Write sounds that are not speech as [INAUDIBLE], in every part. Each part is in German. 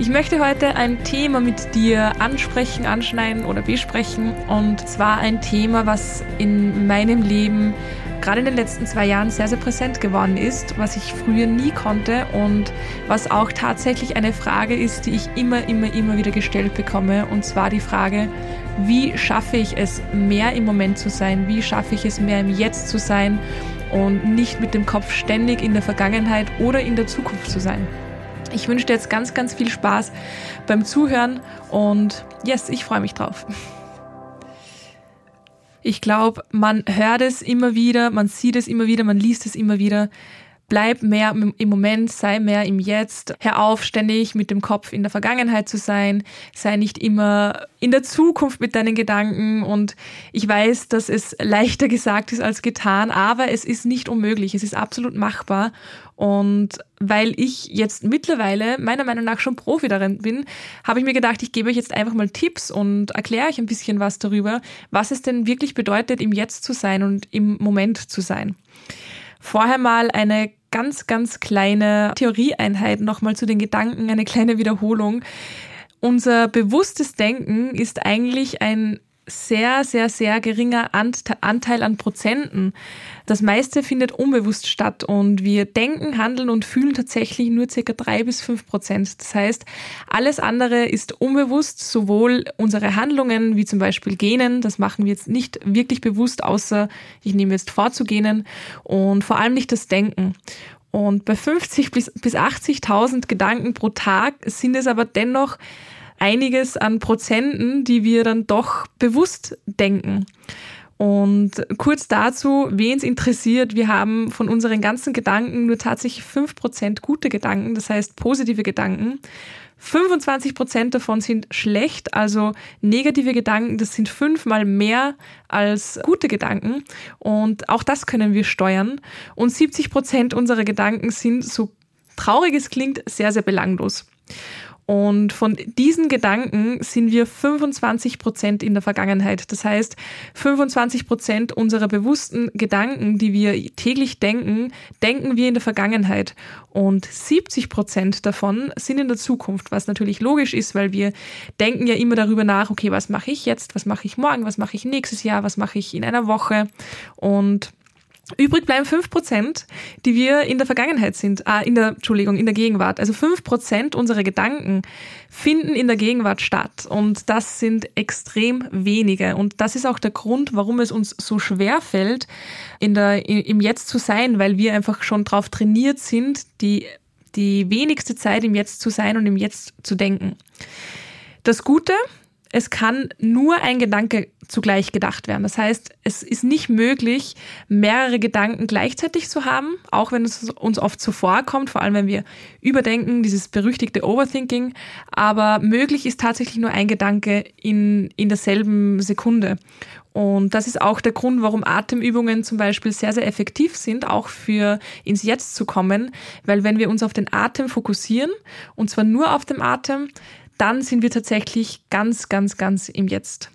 Ich möchte heute ein Thema mit dir ansprechen, anschneiden oder besprechen. Und zwar ein Thema, was in meinem Leben gerade in den letzten zwei Jahren sehr, sehr präsent geworden ist, was ich früher nie konnte und was auch tatsächlich eine Frage ist, die ich immer, immer, immer wieder gestellt bekomme. Und zwar die Frage, wie schaffe ich es, mehr im Moment zu sein? Wie schaffe ich es, mehr im Jetzt zu sein und nicht mit dem Kopf ständig in der Vergangenheit oder in der Zukunft zu sein? Ich wünsche dir jetzt ganz, ganz viel Spaß beim Zuhören und yes, ich freue mich drauf. Ich glaube, man hört es immer wieder, man sieht es immer wieder, man liest es immer wieder. Bleib mehr im Moment, sei mehr im Jetzt. Hör auf, ständig mit dem Kopf in der Vergangenheit zu sein. Sei nicht immer in der Zukunft mit deinen Gedanken. Und ich weiß, dass es leichter gesagt ist als getan, aber es ist nicht unmöglich. Es ist absolut machbar. Und weil ich jetzt mittlerweile meiner Meinung nach schon Profi darin bin, habe ich mir gedacht, ich gebe euch jetzt einfach mal Tipps und erkläre euch ein bisschen was darüber, was es denn wirklich bedeutet, im Jetzt zu sein und im Moment zu sein. Vorher mal eine ganz, ganz kleine Theorieeinheit nochmal zu den Gedanken, eine kleine Wiederholung. Unser bewusstes Denken ist eigentlich ein sehr, sehr, sehr geringer Anteil an Prozenten. Das meiste findet unbewusst statt und wir denken, handeln und fühlen tatsächlich nur circa drei bis fünf Prozent. Das heißt, alles andere ist unbewusst, sowohl unsere Handlungen wie zum Beispiel Genen, das machen wir jetzt nicht wirklich bewusst, außer ich nehme jetzt vorzugenen und vor allem nicht das Denken. Und bei 50 bis, bis 80.000 Gedanken pro Tag sind es aber dennoch einiges an Prozenten, die wir dann doch bewusst denken. Und kurz dazu, wen es interessiert, wir haben von unseren ganzen Gedanken nur tatsächlich fünf Prozent gute Gedanken, das heißt positive Gedanken. 25 Prozent davon sind schlecht, also negative Gedanken, das sind fünfmal mehr als gute Gedanken. Und auch das können wir steuern. Und 70 Prozent unserer Gedanken sind, so traurig es klingt, sehr, sehr belanglos. Und von diesen Gedanken sind wir 25 Prozent in der Vergangenheit. Das heißt, 25 Prozent unserer bewussten Gedanken, die wir täglich denken, denken wir in der Vergangenheit. Und 70 Prozent davon sind in der Zukunft, was natürlich logisch ist, weil wir denken ja immer darüber nach, okay, was mache ich jetzt, was mache ich morgen, was mache ich nächstes Jahr, was mache ich in einer Woche. Und Übrig bleiben fünf Prozent, die wir in der Vergangenheit sind, äh, in der, Entschuldigung, in der Gegenwart. Also fünf Prozent unserer Gedanken finden in der Gegenwart statt. Und das sind extrem wenige. Und das ist auch der Grund, warum es uns so schwer fällt, in der, im Jetzt zu sein, weil wir einfach schon darauf trainiert sind, die, die wenigste Zeit im Jetzt zu sein und im Jetzt zu denken. Das Gute, es kann nur ein Gedanke zugleich gedacht werden. Das heißt, es ist nicht möglich, mehrere Gedanken gleichzeitig zu haben, auch wenn es uns oft so vorkommt, vor allem wenn wir überdenken, dieses berüchtigte Overthinking. Aber möglich ist tatsächlich nur ein Gedanke in, in derselben Sekunde. Und das ist auch der Grund, warum Atemübungen zum Beispiel sehr, sehr effektiv sind, auch für ins Jetzt zu kommen. Weil wenn wir uns auf den Atem fokussieren, und zwar nur auf den Atem, dann sind wir tatsächlich ganz, ganz, ganz im Jetzt.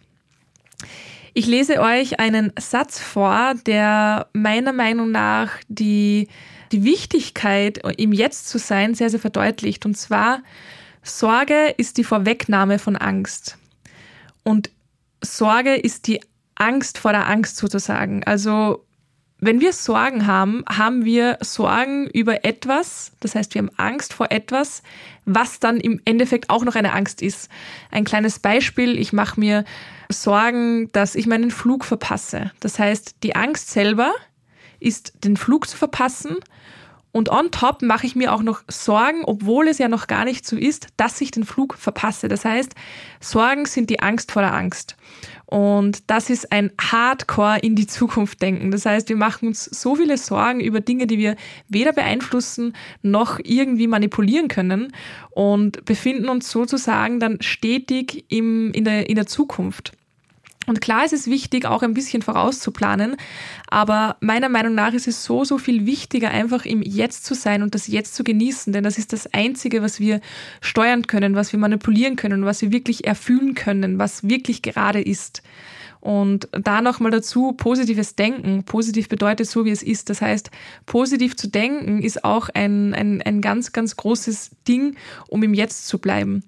Ich lese euch einen Satz vor, der meiner Meinung nach die, die Wichtigkeit, im Jetzt zu sein, sehr, sehr verdeutlicht. Und zwar, Sorge ist die Vorwegnahme von Angst. Und Sorge ist die Angst vor der Angst sozusagen. Also wenn wir Sorgen haben, haben wir Sorgen über etwas, das heißt, wir haben Angst vor etwas, was dann im Endeffekt auch noch eine Angst ist. Ein kleines Beispiel, ich mache mir Sorgen, dass ich meinen Flug verpasse. Das heißt, die Angst selber ist, den Flug zu verpassen und on top mache ich mir auch noch Sorgen, obwohl es ja noch gar nicht so ist, dass ich den Flug verpasse. Das heißt, Sorgen sind die Angst vor der Angst. Und das ist ein Hardcore in die Zukunft denken. Das heißt, wir machen uns so viele Sorgen über Dinge, die wir weder beeinflussen noch irgendwie manipulieren können und befinden uns sozusagen dann stetig im, in, der, in der Zukunft. Und klar ist es wichtig, auch ein bisschen vorauszuplanen, aber meiner Meinung nach ist es so, so viel wichtiger, einfach im Jetzt zu sein und das Jetzt zu genießen, denn das ist das Einzige, was wir steuern können, was wir manipulieren können, was wir wirklich erfüllen können, was wirklich gerade ist. Und da nochmal dazu positives Denken. Positiv bedeutet so, wie es ist. Das heißt, positiv zu denken ist auch ein, ein, ein ganz, ganz großes Ding, um im Jetzt zu bleiben.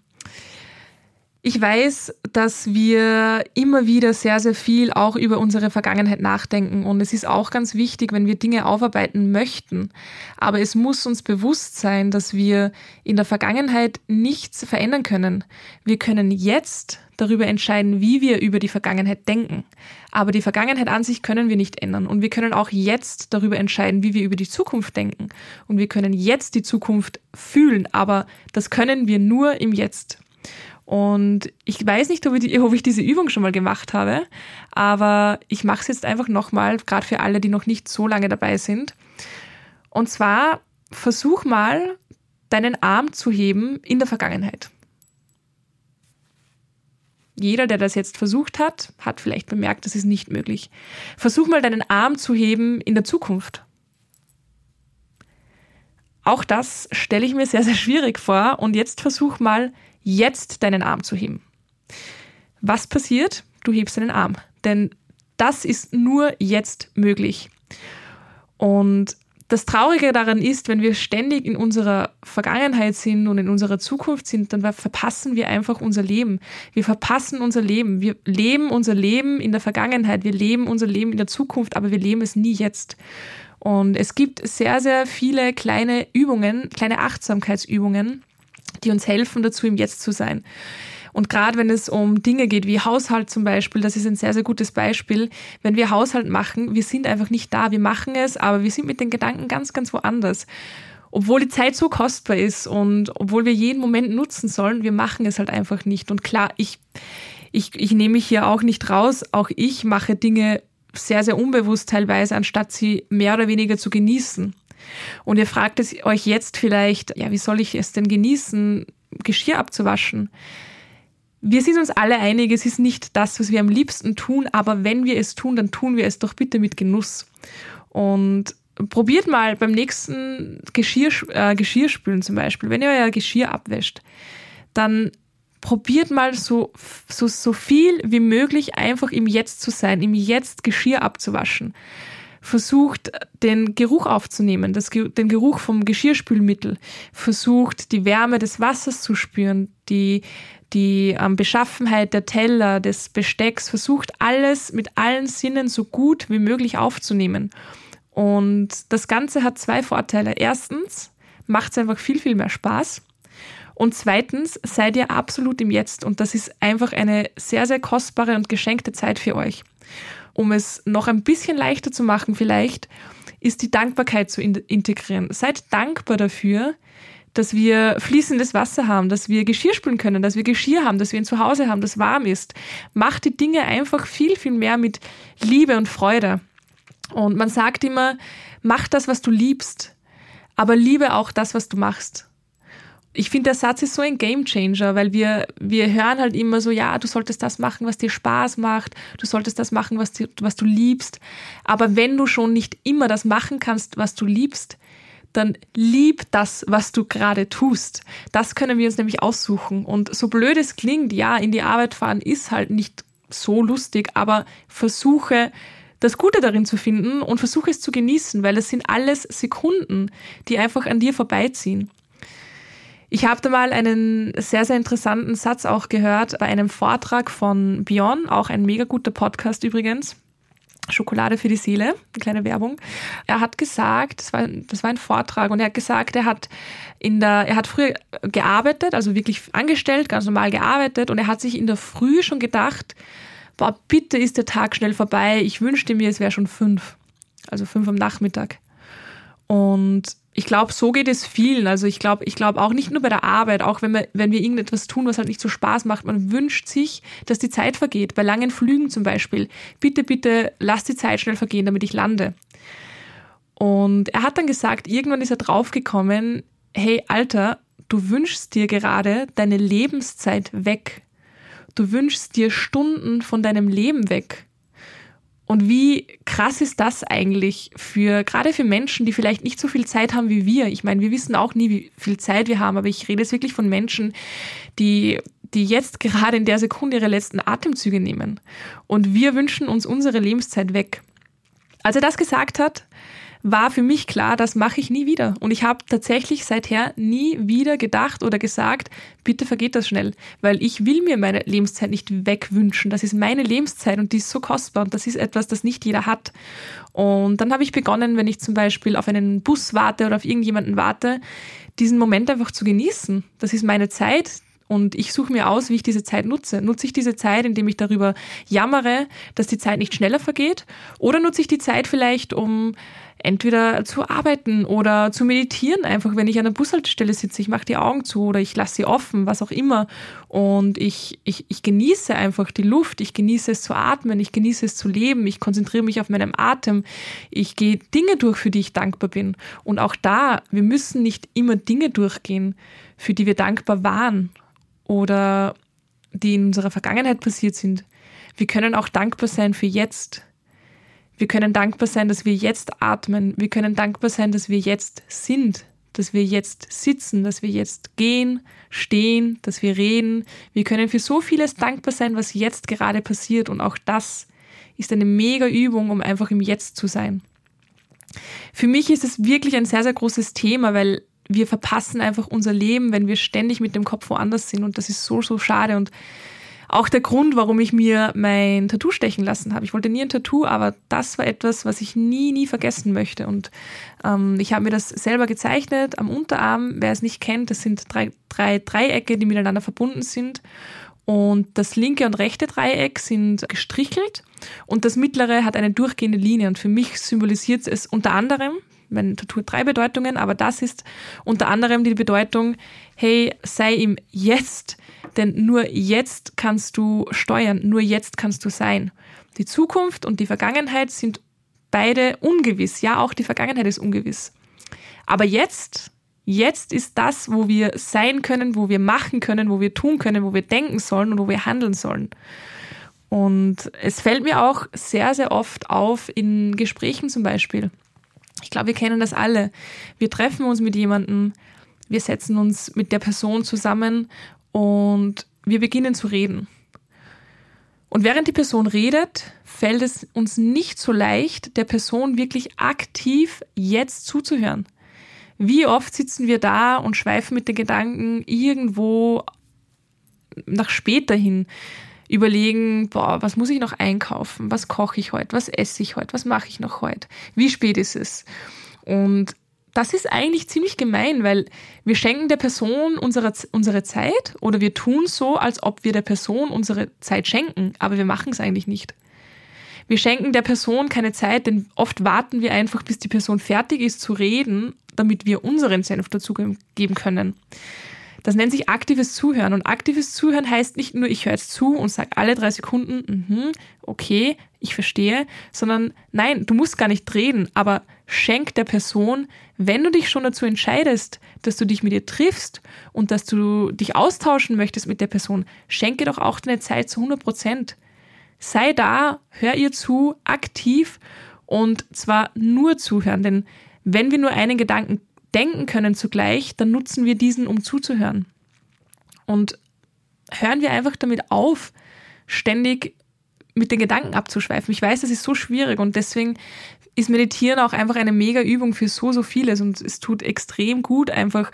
Ich weiß, dass wir immer wieder sehr, sehr viel auch über unsere Vergangenheit nachdenken. Und es ist auch ganz wichtig, wenn wir Dinge aufarbeiten möchten. Aber es muss uns bewusst sein, dass wir in der Vergangenheit nichts verändern können. Wir können jetzt darüber entscheiden, wie wir über die Vergangenheit denken. Aber die Vergangenheit an sich können wir nicht ändern. Und wir können auch jetzt darüber entscheiden, wie wir über die Zukunft denken. Und wir können jetzt die Zukunft fühlen. Aber das können wir nur im Jetzt. Und ich weiß nicht, ob ich, ob ich diese Übung schon mal gemacht habe, aber ich mache es jetzt einfach nochmal, gerade für alle, die noch nicht so lange dabei sind. Und zwar versuch mal, deinen Arm zu heben in der Vergangenheit. Jeder, der das jetzt versucht hat, hat vielleicht bemerkt, das ist nicht möglich. Versuch mal deinen Arm zu heben in der Zukunft. Auch das stelle ich mir sehr, sehr schwierig vor. Und jetzt versuch mal, jetzt deinen Arm zu heben. Was passiert? Du hebst deinen Arm. Denn das ist nur jetzt möglich. Und das Traurige daran ist, wenn wir ständig in unserer Vergangenheit sind und in unserer Zukunft sind, dann verpassen wir einfach unser Leben. Wir verpassen unser Leben. Wir leben unser Leben in der Vergangenheit. Wir leben unser Leben in der Zukunft, aber wir leben es nie jetzt. Und es gibt sehr, sehr viele kleine Übungen, kleine Achtsamkeitsübungen, die uns helfen dazu, im Jetzt zu sein. Und gerade wenn es um Dinge geht wie Haushalt zum Beispiel, das ist ein sehr, sehr gutes Beispiel. Wenn wir Haushalt machen, wir sind einfach nicht da, wir machen es, aber wir sind mit den Gedanken ganz, ganz woanders. Obwohl die Zeit so kostbar ist und obwohl wir jeden Moment nutzen sollen, wir machen es halt einfach nicht. Und klar, ich, ich, ich nehme mich hier auch nicht raus. Auch ich mache Dinge sehr, sehr unbewusst teilweise, anstatt sie mehr oder weniger zu genießen. Und ihr fragt es euch jetzt vielleicht, ja, wie soll ich es denn genießen, Geschirr abzuwaschen? Wir sind uns alle einig, es ist nicht das, was wir am liebsten tun, aber wenn wir es tun, dann tun wir es doch bitte mit Genuss. Und probiert mal beim nächsten Geschirr, äh, Geschirrspülen zum Beispiel, wenn ihr euer Geschirr abwäscht, dann probiert mal so, so, so viel wie möglich einfach im Jetzt zu sein, im Jetzt Geschirr abzuwaschen versucht, den Geruch aufzunehmen, das, den Geruch vom Geschirrspülmittel, versucht, die Wärme des Wassers zu spüren, die, die ähm, Beschaffenheit der Teller, des Bestecks, versucht alles mit allen Sinnen so gut wie möglich aufzunehmen. Und das Ganze hat zwei Vorteile. Erstens macht es einfach viel, viel mehr Spaß. Und zweitens seid ihr absolut im Jetzt und das ist einfach eine sehr, sehr kostbare und geschenkte Zeit für euch um es noch ein bisschen leichter zu machen vielleicht, ist die Dankbarkeit zu integrieren. Seid dankbar dafür, dass wir fließendes Wasser haben, dass wir Geschirr spülen können, dass wir Geschirr haben, dass wir ein Zuhause haben, das warm ist. Macht die Dinge einfach viel, viel mehr mit Liebe und Freude. Und man sagt immer, mach das, was du liebst, aber liebe auch das, was du machst ich finde, der Satz ist so ein Gamechanger, weil wir, wir hören halt immer so, ja, du solltest das machen, was dir Spaß macht, du solltest das machen, was, dir, was du liebst. Aber wenn du schon nicht immer das machen kannst, was du liebst, dann lieb das, was du gerade tust. Das können wir uns nämlich aussuchen. Und so blöd es klingt, ja, in die Arbeit fahren ist halt nicht so lustig, aber versuche, das Gute darin zu finden und versuche es zu genießen, weil es sind alles Sekunden, die einfach an dir vorbeiziehen. Ich habe da mal einen sehr, sehr interessanten Satz auch gehört bei einem Vortrag von Björn, auch ein mega guter Podcast übrigens. Schokolade für die Seele, eine kleine Werbung. Er hat gesagt, das war, das war ein Vortrag und er hat gesagt, er hat in der, er hat früher gearbeitet, also wirklich angestellt, ganz normal gearbeitet und er hat sich in der Früh schon gedacht, boah, bitte ist der Tag schnell vorbei, ich wünschte mir, es wäre schon fünf, also fünf am Nachmittag. Und ich glaube, so geht es vielen. Also ich glaube, ich glaube auch nicht nur bei der Arbeit, auch wenn wir, wenn wir irgendetwas tun, was halt nicht so Spaß macht. Man wünscht sich, dass die Zeit vergeht. Bei langen Flügen zum Beispiel. Bitte, bitte, lass die Zeit schnell vergehen, damit ich lande. Und er hat dann gesagt, irgendwann ist er draufgekommen, hey Alter, du wünschst dir gerade deine Lebenszeit weg. du wünschst dir Stunden von deinem Leben weg. Und wie krass ist das eigentlich für, gerade für Menschen, die vielleicht nicht so viel Zeit haben wie wir? Ich meine, wir wissen auch nie, wie viel Zeit wir haben, aber ich rede jetzt wirklich von Menschen, die, die jetzt gerade in der Sekunde ihre letzten Atemzüge nehmen. Und wir wünschen uns unsere Lebenszeit weg. Als er das gesagt hat, war für mich klar, das mache ich nie wieder. Und ich habe tatsächlich seither nie wieder gedacht oder gesagt, bitte vergeht das schnell, weil ich will mir meine Lebenszeit nicht wegwünschen. Das ist meine Lebenszeit und die ist so kostbar und das ist etwas, das nicht jeder hat. Und dann habe ich begonnen, wenn ich zum Beispiel auf einen Bus warte oder auf irgendjemanden warte, diesen Moment einfach zu genießen. Das ist meine Zeit, und ich suche mir aus, wie ich diese Zeit nutze. Nutze ich diese Zeit, indem ich darüber jammere, dass die Zeit nicht schneller vergeht? Oder nutze ich die Zeit vielleicht, um entweder zu arbeiten oder zu meditieren, einfach wenn ich an der Bushaltestelle sitze, ich mache die Augen zu oder ich lasse sie offen, was auch immer. Und ich, ich, ich genieße einfach die Luft, ich genieße es zu atmen, ich genieße es zu leben, ich konzentriere mich auf meinen Atem, ich gehe Dinge durch, für die ich dankbar bin. Und auch da, wir müssen nicht immer Dinge durchgehen, für die wir dankbar waren oder die in unserer Vergangenheit passiert sind. Wir können auch dankbar sein für jetzt. Wir können dankbar sein, dass wir jetzt atmen. Wir können dankbar sein, dass wir jetzt sind, dass wir jetzt sitzen, dass wir jetzt gehen, stehen, dass wir reden. Wir können für so vieles dankbar sein, was jetzt gerade passiert. Und auch das ist eine mega Übung, um einfach im Jetzt zu sein. Für mich ist es wirklich ein sehr, sehr großes Thema, weil wir verpassen einfach unser Leben, wenn wir ständig mit dem Kopf woanders sind. Und das ist so, so schade. Und auch der Grund, warum ich mir mein Tattoo stechen lassen habe. Ich wollte nie ein Tattoo, aber das war etwas, was ich nie, nie vergessen möchte. Und ähm, ich habe mir das selber gezeichnet am Unterarm. Wer es nicht kennt, das sind drei, drei Dreiecke, die miteinander verbunden sind. Und das linke und rechte Dreieck sind gestrichelt und das mittlere hat eine durchgehende Linie. Und für mich symbolisiert es unter anderem, mein Tattoo hat drei Bedeutungen, aber das ist unter anderem die Bedeutung, hey, sei im Jetzt, denn nur jetzt kannst du steuern, nur jetzt kannst du sein. Die Zukunft und die Vergangenheit sind beide ungewiss. Ja, auch die Vergangenheit ist ungewiss. Aber jetzt, jetzt ist das, wo wir sein können, wo wir machen können, wo wir tun können, wo wir denken sollen und wo wir handeln sollen. Und es fällt mir auch sehr, sehr oft auf in Gesprächen zum Beispiel. Ich glaube, wir kennen das alle. Wir treffen uns mit jemandem, wir setzen uns mit der Person zusammen und wir beginnen zu reden. Und während die Person redet, fällt es uns nicht so leicht, der Person wirklich aktiv jetzt zuzuhören. Wie oft sitzen wir da und schweifen mit den Gedanken irgendwo nach später hin, überlegen, boah, was muss ich noch einkaufen? Was koche ich heute? Was esse ich heute? Was mache ich noch heute? Wie spät ist es? Und das ist eigentlich ziemlich gemein, weil wir schenken der Person unsere, unsere Zeit oder wir tun so, als ob wir der Person unsere Zeit schenken, aber wir machen es eigentlich nicht. Wir schenken der Person keine Zeit, denn oft warten wir einfach, bis die Person fertig ist zu reden, damit wir unseren Senf dazu geben können. Das nennt sich aktives Zuhören. Und aktives Zuhören heißt nicht nur, ich höre jetzt zu und sage alle drei Sekunden, mhm, okay, ich verstehe, sondern nein, du musst gar nicht reden, aber schenk der Person, wenn du dich schon dazu entscheidest, dass du dich mit ihr triffst und dass du dich austauschen möchtest mit der Person, schenke doch auch deine Zeit zu 100 Prozent. Sei da, hör ihr zu, aktiv und zwar nur zuhören, denn wenn wir nur einen Gedanken denken können zugleich, dann nutzen wir diesen, um zuzuhören. Und hören wir einfach damit auf, ständig mit den Gedanken abzuschweifen. Ich weiß, das ist so schwierig und deswegen ist Meditieren auch einfach eine mega Übung für so, so vieles und es tut extrem gut, einfach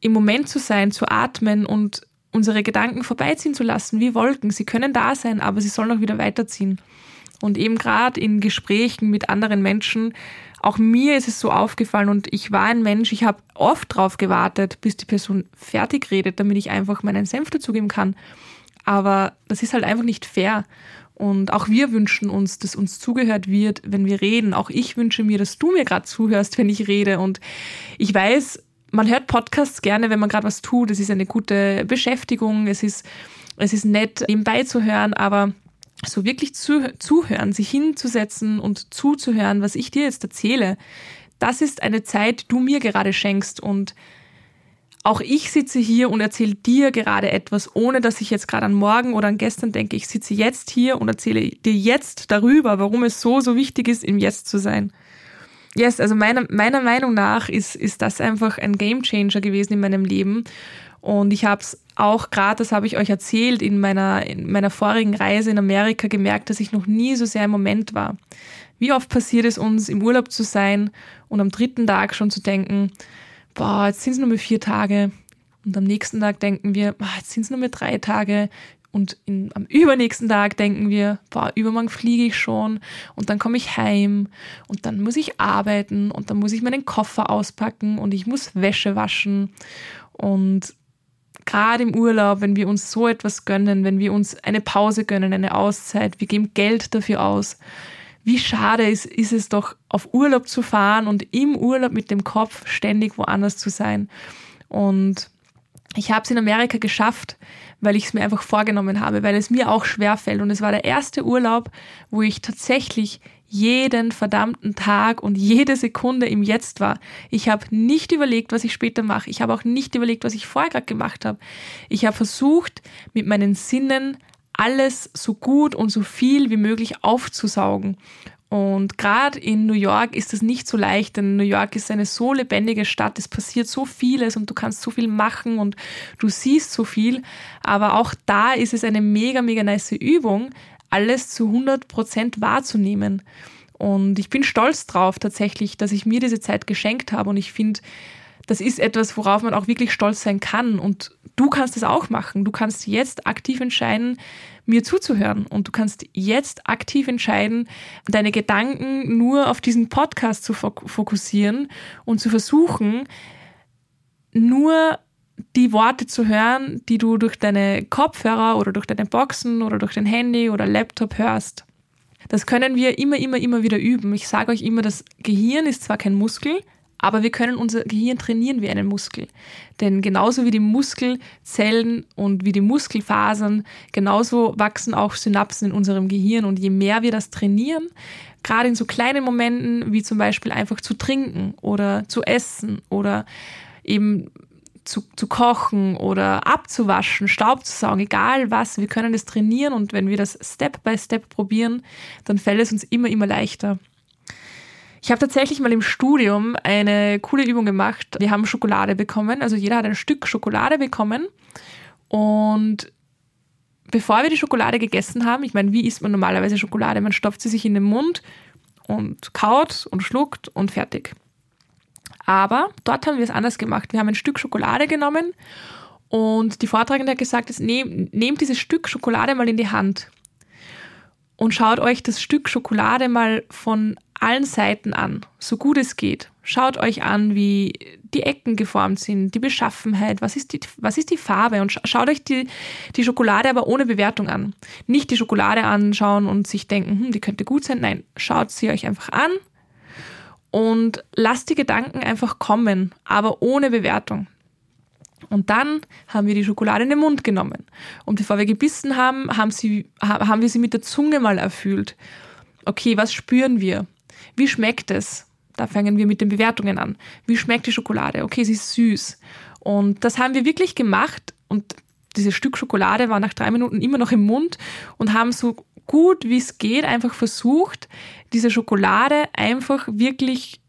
im Moment zu sein, zu atmen und unsere Gedanken vorbeiziehen zu lassen, wie Wolken. Sie können da sein, aber sie sollen auch wieder weiterziehen. Und eben gerade in Gesprächen mit anderen Menschen auch mir ist es so aufgefallen und ich war ein Mensch, ich habe oft drauf gewartet, bis die Person fertig redet, damit ich einfach meinen Senf dazugeben kann. Aber das ist halt einfach nicht fair. Und auch wir wünschen uns, dass uns zugehört wird, wenn wir reden. Auch ich wünsche mir, dass du mir gerade zuhörst, wenn ich rede. Und ich weiß, man hört Podcasts gerne, wenn man gerade was tut. Es ist eine gute Beschäftigung. Es ist, es ist nett, nebenbei zu hören. Aber so wirklich zu, zuhören, sich hinzusetzen und zuzuhören, was ich dir jetzt erzähle, das ist eine Zeit, die du mir gerade schenkst und auch ich sitze hier und erzähle dir gerade etwas, ohne dass ich jetzt gerade an morgen oder an gestern denke. Ich sitze jetzt hier und erzähle dir jetzt darüber, warum es so, so wichtig ist, im Jetzt zu sein. Yes, also meiner, meiner Meinung nach ist, ist das einfach ein Game Changer gewesen in meinem Leben. Und ich habe es auch gerade, das habe ich euch erzählt, in meiner, in meiner vorigen Reise in Amerika gemerkt, dass ich noch nie so sehr im Moment war. Wie oft passiert es uns, im Urlaub zu sein und am dritten Tag schon zu denken, boah, jetzt sind es nur mehr vier Tage. Und am nächsten Tag denken wir, boah, jetzt sind es nur mehr drei Tage. Und in, am übernächsten Tag denken wir, boah, übermorgen fliege ich schon und dann komme ich heim und dann muss ich arbeiten und dann muss ich meinen Koffer auspacken und ich muss Wäsche waschen. Und gerade im Urlaub, wenn wir uns so etwas gönnen, wenn wir uns eine Pause gönnen, eine Auszeit, wir geben Geld dafür aus, wie schade ist, ist es doch, auf Urlaub zu fahren und im Urlaub mit dem Kopf ständig woanders zu sein. Und ich habe es in Amerika geschafft, weil ich es mir einfach vorgenommen habe, weil es mir auch schwer fällt. Und es war der erste Urlaub, wo ich tatsächlich jeden verdammten Tag und jede Sekunde im Jetzt war. Ich habe nicht überlegt, was ich später mache. Ich habe auch nicht überlegt, was ich vorher gerade gemacht habe. Ich habe versucht, mit meinen Sinnen alles so gut und so viel wie möglich aufzusaugen. Und gerade in New York ist das nicht so leicht, denn New York ist eine so lebendige Stadt, es passiert so vieles und du kannst so viel machen und du siehst so viel. Aber auch da ist es eine mega, mega nice Übung, alles zu 100 Prozent wahrzunehmen. Und ich bin stolz drauf tatsächlich, dass ich mir diese Zeit geschenkt habe und ich finde, das ist etwas, worauf man auch wirklich stolz sein kann. Und du kannst es auch machen. Du kannst jetzt aktiv entscheiden, mir zuzuhören. Und du kannst jetzt aktiv entscheiden, deine Gedanken nur auf diesen Podcast zu fokussieren und zu versuchen, nur die Worte zu hören, die du durch deine Kopfhörer oder durch deine Boxen oder durch dein Handy oder Laptop hörst. Das können wir immer, immer, immer wieder üben. Ich sage euch immer, das Gehirn ist zwar kein Muskel, aber wir können unser Gehirn trainieren wie einen Muskel. Denn genauso wie die Muskelzellen und wie die Muskelfasern, genauso wachsen auch Synapsen in unserem Gehirn. Und je mehr wir das trainieren, gerade in so kleinen Momenten wie zum Beispiel einfach zu trinken oder zu essen oder eben zu, zu kochen oder abzuwaschen, Staub zu saugen, egal was, wir können das trainieren und wenn wir das Step by Step probieren, dann fällt es uns immer, immer leichter. Ich habe tatsächlich mal im Studium eine coole Übung gemacht. Wir haben Schokolade bekommen, also jeder hat ein Stück Schokolade bekommen. Und bevor wir die Schokolade gegessen haben, ich meine, wie isst man normalerweise Schokolade? Man stopft sie sich in den Mund und kaut und schluckt und fertig. Aber dort haben wir es anders gemacht. Wir haben ein Stück Schokolade genommen und die Vortragende hat gesagt, nehmt, nehmt dieses Stück Schokolade mal in die Hand und schaut euch das Stück Schokolade mal von allen Seiten an, so gut es geht. Schaut euch an, wie die Ecken geformt sind, die Beschaffenheit, was ist die, was ist die Farbe und schaut euch die, die Schokolade aber ohne Bewertung an. Nicht die Schokolade anschauen und sich denken, hm, die könnte gut sein. Nein, schaut sie euch einfach an und lasst die Gedanken einfach kommen, aber ohne Bewertung. Und dann haben wir die Schokolade in den Mund genommen. Und bevor wir gebissen haben, haben, sie, haben wir sie mit der Zunge mal erfüllt. Okay, was spüren wir? Wie schmeckt es? Da fangen wir mit den Bewertungen an. Wie schmeckt die Schokolade? Okay, sie ist süß. Und das haben wir wirklich gemacht. Und dieses Stück Schokolade war nach drei Minuten immer noch im Mund und haben so gut wie es geht einfach versucht, diese Schokolade einfach wirklich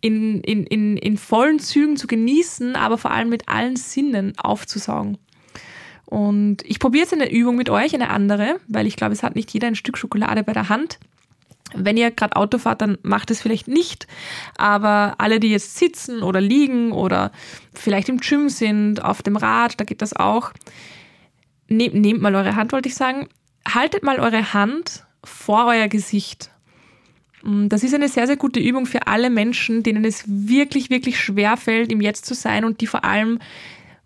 in, in, in, in vollen Zügen zu genießen, aber vor allem mit allen Sinnen aufzusaugen. Und ich probiere jetzt eine Übung mit euch, eine andere, weil ich glaube, es hat nicht jeder ein Stück Schokolade bei der Hand. Wenn ihr gerade Auto fahrt, dann macht es vielleicht nicht. Aber alle, die jetzt sitzen oder liegen oder vielleicht im Gym sind, auf dem Rad, da geht das auch. Nehmt, nehmt mal eure Hand, wollte ich sagen. Haltet mal eure Hand vor euer Gesicht. Mm, das ist eine sehr, sehr gute Übung für alle Menschen, denen es wirklich, wirklich schwer fällt, im Jetzt zu sein und die vor allem,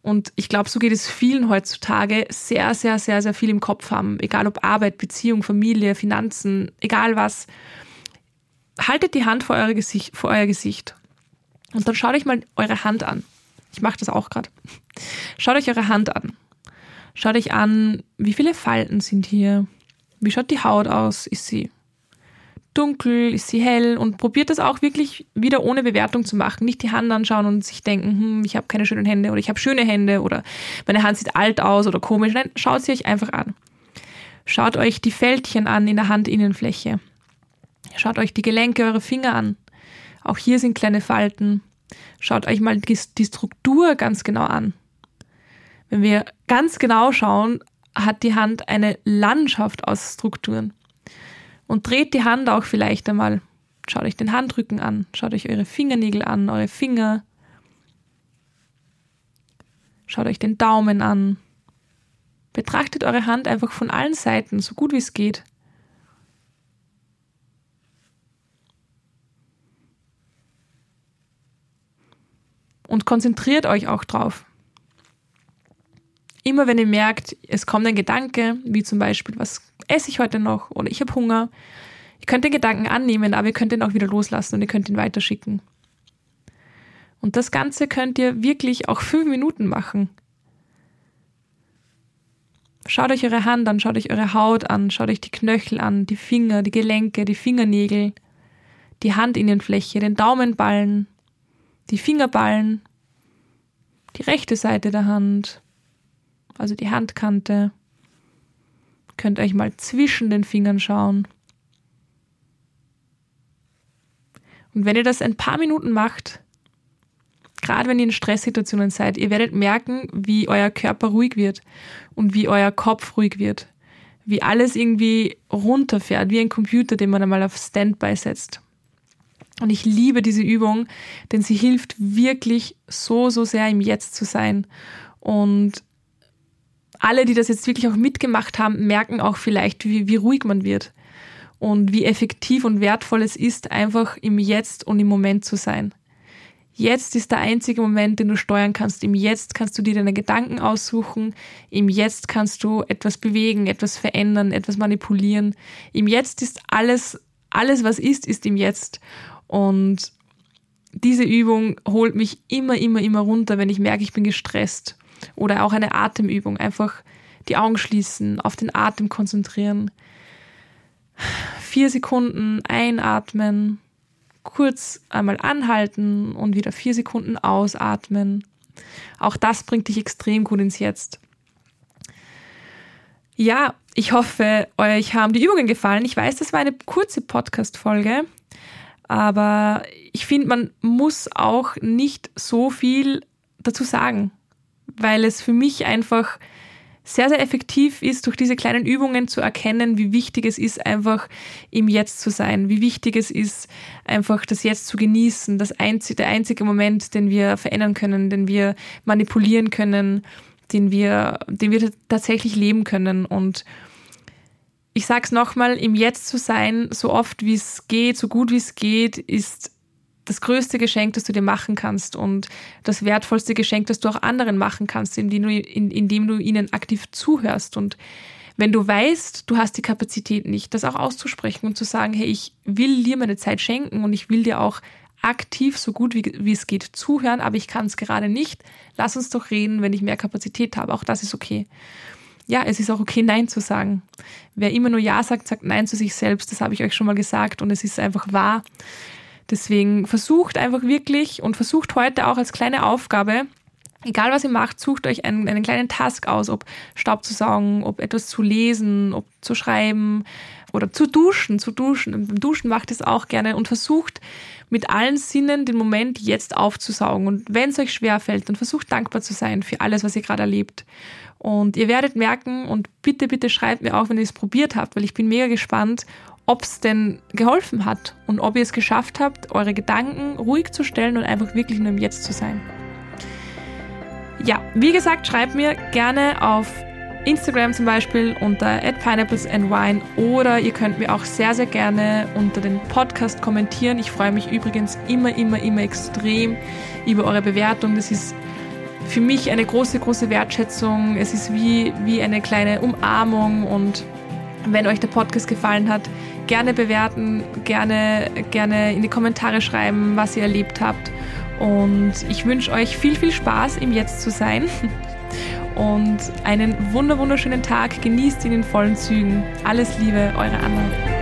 und ich glaube, so geht es vielen heutzutage, sehr, sehr, sehr, sehr viel im Kopf haben. Egal ob Arbeit, Beziehung, Familie, Finanzen, egal was. Haltet die Hand vor euer Gesicht, vor euer Gesicht. Und dann schaut euch mal eure Hand an. Ich mache das auch gerade. Schaut euch eure Hand an. Schaut euch an, wie viele Falten sind hier. Wie schaut die Haut aus? Ist sie dunkel, ist sie hell und probiert das auch wirklich wieder ohne Bewertung zu machen. Nicht die Hand anschauen und sich denken, hm, ich habe keine schönen Hände oder ich habe schöne Hände oder meine Hand sieht alt aus oder komisch. Nein, schaut sie euch einfach an. Schaut euch die Fältchen an in der Handinnenfläche. Schaut euch die Gelenke eurer Finger an. Auch hier sind kleine Falten. Schaut euch mal die, die Struktur ganz genau an. Wenn wir ganz genau schauen, hat die Hand eine Landschaft aus Strukturen. Und dreht die Hand auch vielleicht einmal. Schaut euch den Handrücken an, schaut euch eure Fingernägel an, eure Finger. Schaut euch den Daumen an. Betrachtet eure Hand einfach von allen Seiten, so gut wie es geht. Und konzentriert euch auch drauf. Immer wenn ihr merkt, es kommt ein Gedanke, wie zum Beispiel, was esse ich heute noch oder ich habe Hunger, ihr könnt den Gedanken annehmen, aber ihr könnt ihn auch wieder loslassen und ihr könnt ihn weiterschicken. Und das Ganze könnt ihr wirklich auch fünf Minuten machen. Schaut euch eure Hand an, schaut euch eure Haut an, schaut euch die Knöchel an, die Finger, die Gelenke, die Fingernägel, die Handinnenfläche, den Daumenballen, die Fingerballen, die rechte Seite der Hand, also die Handkante. Könnt euch mal zwischen den Fingern schauen. Und wenn ihr das ein paar Minuten macht, gerade wenn ihr in Stresssituationen seid, ihr werdet merken, wie euer Körper ruhig wird und wie euer Kopf ruhig wird. Wie alles irgendwie runterfährt, wie ein Computer, den man einmal auf Standby setzt. Und ich liebe diese Übung, denn sie hilft wirklich so, so sehr im Jetzt zu sein. Und alle, die das jetzt wirklich auch mitgemacht haben, merken auch vielleicht, wie, wie ruhig man wird und wie effektiv und wertvoll es ist, einfach im Jetzt und im Moment zu sein. Jetzt ist der einzige Moment, den du steuern kannst. Im Jetzt kannst du dir deine Gedanken aussuchen. Im Jetzt kannst du etwas bewegen, etwas verändern, etwas manipulieren. Im Jetzt ist alles, alles was ist, ist im Jetzt. Und diese Übung holt mich immer, immer, immer runter, wenn ich merke, ich bin gestresst. Oder auch eine Atemübung. Einfach die Augen schließen, auf den Atem konzentrieren. Vier Sekunden einatmen, kurz einmal anhalten und wieder vier Sekunden ausatmen. Auch das bringt dich extrem gut ins Jetzt. Ja, ich hoffe, euch haben die Übungen gefallen. Ich weiß, das war eine kurze Podcast-Folge, aber ich finde, man muss auch nicht so viel dazu sagen weil es für mich einfach sehr, sehr effektiv ist, durch diese kleinen Übungen zu erkennen, wie wichtig es ist, einfach im Jetzt zu sein, wie wichtig es ist, einfach das Jetzt zu genießen, das einzige, der einzige Moment, den wir verändern können, den wir manipulieren können, den wir, den wir tatsächlich leben können. Und ich sag's nochmal, im Jetzt zu sein, so oft wie es geht, so gut wie es geht, ist das größte Geschenk, das du dir machen kannst und das wertvollste Geschenk, das du auch anderen machen kannst, indem du, in, indem du ihnen aktiv zuhörst. Und wenn du weißt, du hast die Kapazität nicht, das auch auszusprechen und zu sagen, hey, ich will dir meine Zeit schenken und ich will dir auch aktiv so gut wie, wie es geht zuhören, aber ich kann es gerade nicht. Lass uns doch reden, wenn ich mehr Kapazität habe. Auch das ist okay. Ja, es ist auch okay, Nein zu sagen. Wer immer nur Ja sagt, sagt Nein zu sich selbst. Das habe ich euch schon mal gesagt und es ist einfach wahr. Deswegen versucht einfach wirklich und versucht heute auch als kleine Aufgabe, egal was ihr macht, sucht euch einen, einen kleinen Task aus, ob Staub zu saugen, ob etwas zu lesen, ob zu schreiben oder zu duschen, zu duschen. Beim Duschen macht es auch gerne und versucht mit allen Sinnen den Moment jetzt aufzusaugen. Und wenn es euch schwer fällt, dann versucht dankbar zu sein für alles, was ihr gerade erlebt. Und ihr werdet merken und bitte, bitte schreibt mir auch, wenn ihr es probiert habt, weil ich bin mega gespannt, ob es denn geholfen hat und ob ihr es geschafft habt, eure Gedanken ruhig zu stellen und einfach wirklich nur im Jetzt zu sein. Ja, wie gesagt, schreibt mir gerne auf Instagram zum Beispiel unter pineapplesandwine oder ihr könnt mir auch sehr, sehr gerne unter den Podcast kommentieren. Ich freue mich übrigens immer, immer, immer extrem über eure Bewertung. Das ist für mich eine große, große Wertschätzung. Es ist wie, wie eine kleine Umarmung und wenn euch der Podcast gefallen hat, gerne bewerten, gerne, gerne in die Kommentare schreiben, was ihr erlebt habt. Und ich wünsche euch viel, viel Spaß im Jetzt zu sein. [LAUGHS] Und einen wunderschönen Tag. Genießt ihn in vollen Zügen. Alles Liebe, eure Anna.